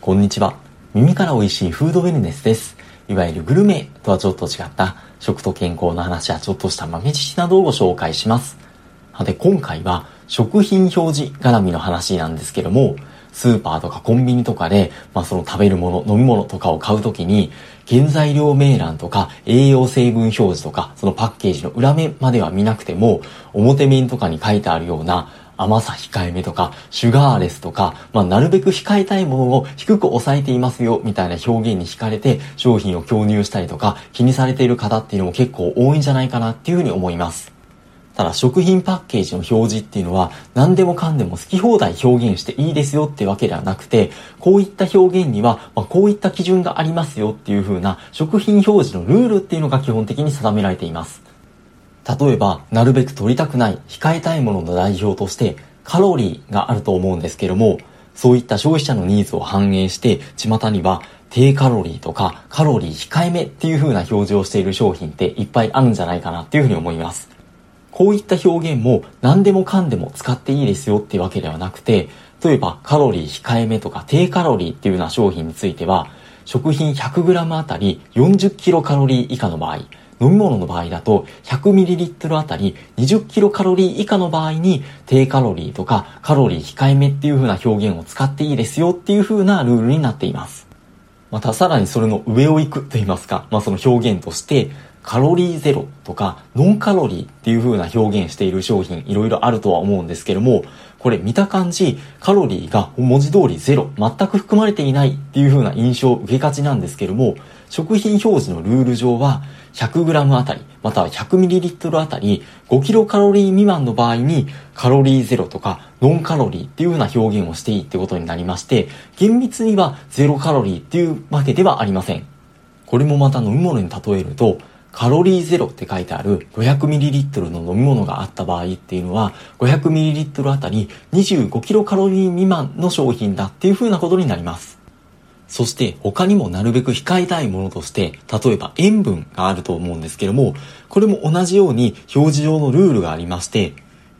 こんにちは。耳から美味しいフードウェルネスです。いわゆるグルメとはちょっと違った食と健康の話やちょっとした豆知識などをご紹介します。で、今回は食品表示絡みの話なんですけども、スーパーとかコンビニとかで、まあその食べるもの、飲み物とかを買うときに、原材料名欄とか栄養成分表示とか、そのパッケージの裏面までは見なくても、表面とかに書いてあるような甘さ控えめとか、シュガーレスとか、まあ、なるべく控えたいものを低く抑えていますよ、みたいな表現に惹かれて、商品を購入したりとか、気にされている方っていうのも結構多いんじゃないかなっていうふうに思います。ただ食品パッケージの表示っていうのは何でもかんでも好き放題表現していいですよってわけではなくて、こういった表現には、まこういった基準がありますよっていう風な食品表示のルールっていうのが基本的に定められています。例えば、なるべく取りたくない、控えたいものの代表としてカロリーがあると思うんですけども、そういった消費者のニーズを反映して、巷には低カロリーとかカロリー控えめっていう風な表示をしている商品っていっぱいあるんじゃないかなっていう風に思います。こういった表現も何でもかんでも使っていいですよっていうわけではなくて、例えばカロリー控えめとか低カロリーっていうような商品については、食品 100g あたり 40kcal 以下の場合、飲み物の場合だと 100ml あたり 20kcal 以下の場合に低カロリーとかカロリー控えめっていう風な表現を使っていいですよっていう風なルールになっています。またさらにそれの上を行くと言いますか、まあその表現としてカロリーゼロとかノンカロリーっていう風な表現している商品いろいろあるとは思うんですけども、これ見た感じカロリーが文字通りゼロ、全く含まれていないっていう風な印象を受けがちなんですけども、食品表示のルール上は 100g あたり、または 100ml あたり 5kcal 未満の場合にカロリーゼロとかノンカロリーっていう風な表現をしていいってことになりまして、厳密にはゼロカロリーっていうわけではありません。これもまた飲み物に例えると、カロリーゼロって書いてある 500ml の飲み物があった場合っていうのは 500ml あたり 25kcal 未満の商品だっていう風なことになります。そして他にもなるべく控えたいものとして、例えば塩分があると思うんですけども、これも同じように表示上のルールがありまして、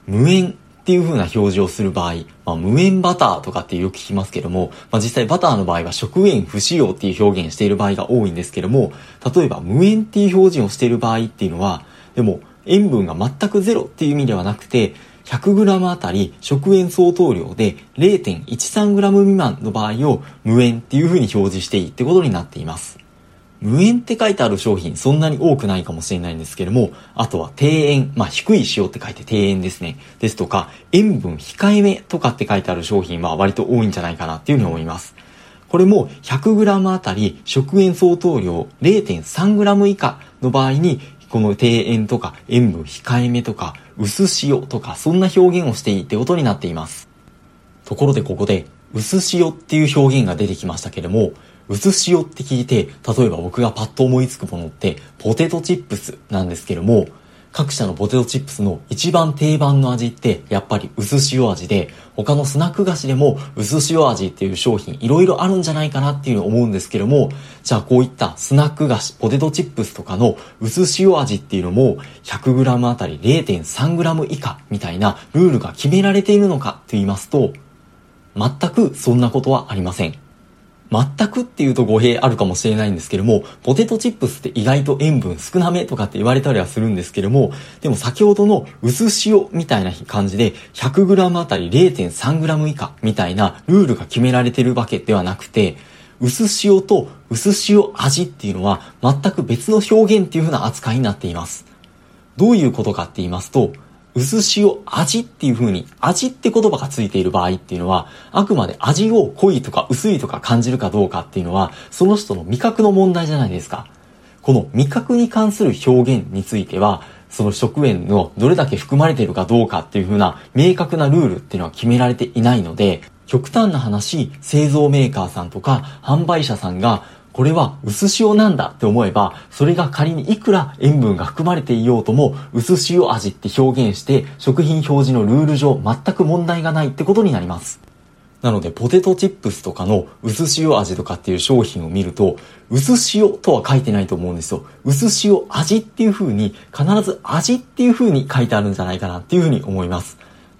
無塩っていう風な表示をする場合、まあ、無塩バターとかってよく聞きますけども、まあ、実際バターの場合は食塩不使用っていう表現している場合が多いんですけども、例えば無塩っていう表示をしている場合っていうのは、でも塩分が全くゼロっていう意味ではなくて、100g あたり食塩相当量で 0.13g 未満の場合を無塩っていう風に表示していいってことになっています。無塩って書いてある商品そんなに多くないかもしれないんですけども、あとは低塩、まあ低い塩って書いて低塩ですね。ですとか、塩分控えめとかって書いてある商品は割と多いんじゃないかなっていうふうに思います。これも 100g あたり食塩相当量 0.3g 以下の場合に、この庭園とか塩分控えめとか薄塩とかそんな表現をしていいってことになっています。ところでここで薄塩っていう表現が出てきましたけれども、薄塩って聞いて、例えば僕がパッと思いつくものって、ポテトチップスなんですけども、各社のポテトチップスの一番定番の味って、やっぱり薄塩味で、他のスナック菓子でも薄塩味っていう商品いろいろあるんじゃないかなっていうのを思うんですけども、じゃあこういったスナック菓子、ポテトチップスとかの薄塩味っていうのも 100g あたり 0.3g 以下みたいなルールが決められているのかと言いますと、全くそんなことはありません。全くっていうと語弊あるかもしれないんですけども、ポテトチップスって意外と塩分少なめとかって言われたりはするんですけども、でも先ほどの薄塩みたいな感じで 100g あたり 0.3g 以下みたいなルールが決められてるわけではなくて、薄塩と薄塩味っていうのは全く別の表現っていう風な扱いになっています。どういうことかって言いますと、薄塩味っていう風に味って言葉がついている場合っていうのはあくまで味を濃いとか薄いとか感じるかどうかっていうのはその人の味覚の問題じゃないですか。この味覚に関する表現についてはその食塩のどれだけ含まれているかどうかっていう風な明確なルールっていうのは決められていないので極端な話製造メーカーさんとか販売者さんがこれは薄塩なんだって思えば、それが仮にいくら塩分が含まれていようとも、薄塩味って表現して、食品表示のルール上全く問題がないってことになります。なので、ポテトチップスとかの薄塩味とかっていう商品を見ると、薄塩とは書いてないと思うんですよ。薄塩味っていう風に、必ず味っていう風に書いてあるんじゃないかなっていう風に思います。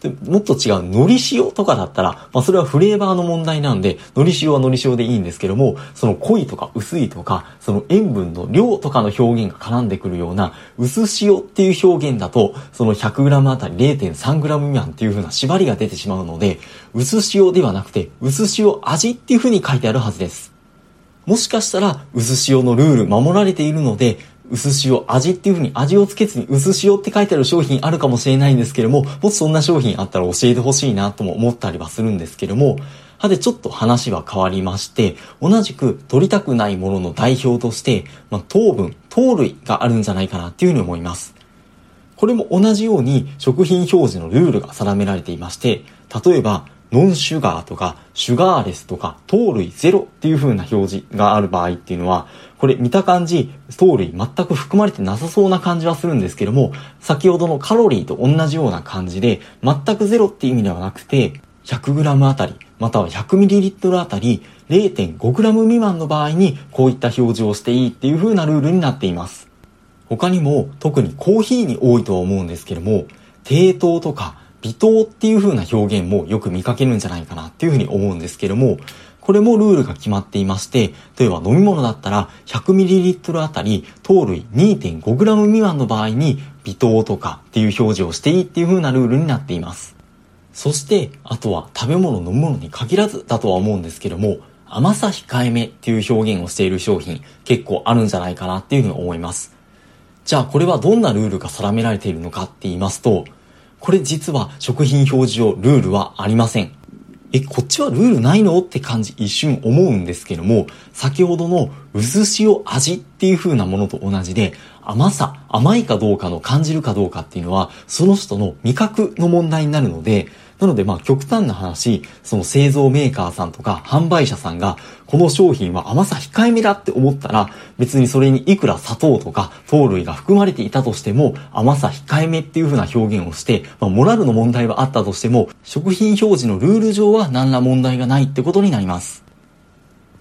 もっと違う、海苔塩とかだったら、まあそれはフレーバーの問題なんで、海苔塩は海苔塩でいいんですけども、その濃いとか薄いとか、その塩分の量とかの表現が絡んでくるような、薄塩っていう表現だと、その 100g あたり 0.3g 未満っていう風な縛りが出てしまうので、薄塩ではなくて、薄塩味っていう風に書いてあるはずです。もしかしたら、薄塩のルール守られているので、薄塩味っていう風に味をつけずに薄塩って書いてある商品あるかもしれないんですけども、もしそんな商品あったら教えてほしいなとも思ったりはするんですけども、はでちょっと話は変わりまして、同じく取りたくないものの代表として、まあ、糖分、糖類があるんじゃないかなっていうふうに思います。これも同じように食品表示のルールが定められていまして、例えば、ノンシュガーとか、シュガーレスとか、糖類ゼロっていう風な表示がある場合っていうのは、これ見た感じ、糖類全く含まれてなさそうな感じはするんですけども、先ほどのカロリーと同じような感じで、全くゼロっていう意味ではなくて、100g あたり、または 100ml あたり 0.5g 未満の場合に、こういった表示をしていいっていう風なルールになっています。他にも、特にコーヒーに多いとは思うんですけども、低糖とか微糖っていう風な表現もよく見かけるんじゃないかなっていう風に思うんですけども、これもルールが決まっていまして、例えば飲み物だったら 100ml あたり糖類 2.5g 未満の場合に微糖とかっていう表示をしていいっていう風なルールになっています。そして、あとは食べ物、飲み物に限らずだとは思うんですけども、甘さ控えめっていう表現をしている商品結構あるんじゃないかなっていうふうに思います。じゃあこれはどんなルールが定められているのかって言いますと、これ実は食品表示用ルールはありません。え、こっちはルールないの？って感じ一瞬思うんですけども、先ほどの渦塩味っていう風なものと同じで、甘さ、甘いかどうかの感じるかどうかっていうのは、その人の味覚の問題になるので、なのでまあ極端な話、その製造メーカーさんとか販売者さんがこの商品は甘さ控えめだって思ったら別にそれにいくら砂糖とか糖類が含まれていたとしても甘さ控えめっていう風な表現をして、まあモラルの問題はあったとしても食品表示のルール上は何ら問題がないってことになります。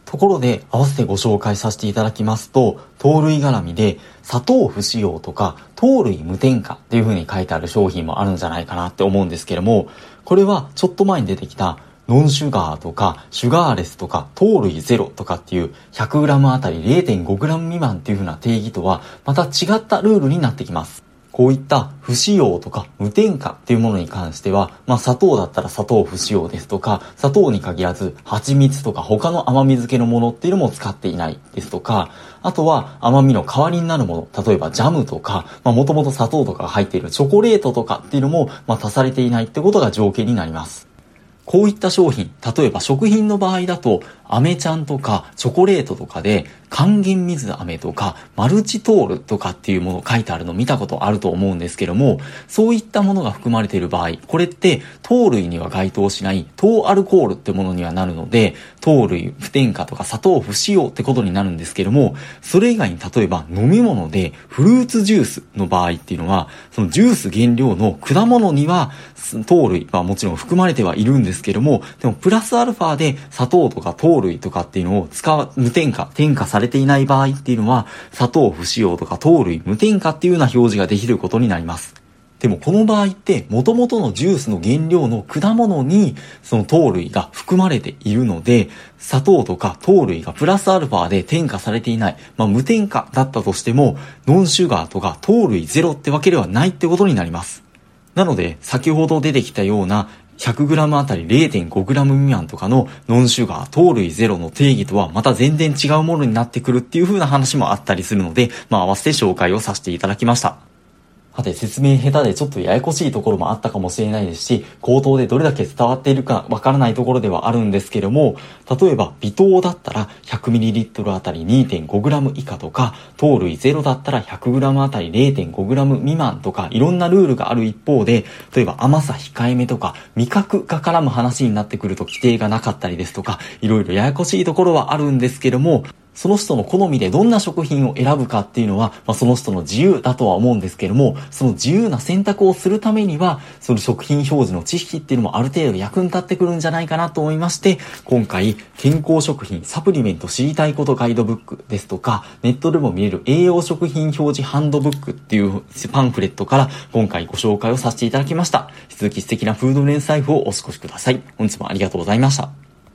ところで、合わせてご紹介させていただきますと、糖類絡みで、砂糖不使用とか、糖類無添加っていう風に書いてある商品もあるんじゃないかなって思うんですけども、これはちょっと前に出てきた、ノンシュガーとか、シュガーレスとか、糖類ゼロとかっていう 100g あたり 0.5g 未満っていうふうな定義とは、また違ったルールになってきます。こういった不使用とか無添加っていうものに関しては、まあ砂糖だったら砂糖不使用ですとか、砂糖に限らず蜂蜜とか他の甘み漬けのものっていうのも使っていないですとか、あとは甘みの代わりになるもの、例えばジャムとか、まあもともと砂糖とかが入っているチョコレートとかっていうのも、まあ足されていないってことが条件になります。こういった商品、例えば食品の場合だと、アメちゃんとかチョコレートとかで還元水飴とかマルチトールとかっていうもの書いてあるの見たことあると思うんですけども、そういったものが含まれている場合、これって糖類には該当しない糖アルコールってものにはなるので、糖類不添加とか砂糖不使用ってことになるんですけども、それ以外に例えば飲み物でフルーツジュースの場合っていうのは、そのジュース原料の果物には糖類はもちろん含まれてはいるんですけども、でもプラスアルファで砂糖とか糖糖類とかっていうのを使う、無添加、添加されていない場合っていうのは、砂糖不使用とか糖類無添加っていうような表示ができることになります。でもこの場合って、元々のジュースの原料の果物に、その糖類が含まれているので、砂糖とか糖類がプラスアルファで添加されていない、まあ無添加だったとしても、ノンシュガーとか糖類ゼロってわけではないってことになります。なので、先ほど出てきたような 100g あたり 0.5g 未満とかのノンシュガー、糖類ゼロの定義とはまた全然違うものになってくるっていう風な話もあったりするので、まあ合わせて紹介をさせていただきました。さて、説明下手でちょっとややこしいところもあったかもしれないですし、口頭でどれだけ伝わっているかわからないところではあるんですけども、例えば微糖だったら 100ml あたり 2.5g 以下とか、糖類ゼロだったら 100g あたり 0.5g 未満とか、いろんなルールがある一方で、例えば甘さ控えめとか、味覚が絡む話になってくると規定がなかったりですとか、いろいろややこしいところはあるんですけども、その人の好みでどんな食品を選ぶかっていうのは、まあ、その人の自由だとは思うんですけども、その自由な選択をするためには、その食品表示の知識っていうのもある程度役に立ってくるんじゃないかなと思いまして、今回、健康食品、サプリメント知りたいことガイドブックですとか、ネットでも見れる栄養食品表示ハンドブックっていうパンフレットから今回ご紹介をさせていただきました。引き続き素敵なフード連財布をお過ごしください。本日もありがとうございました。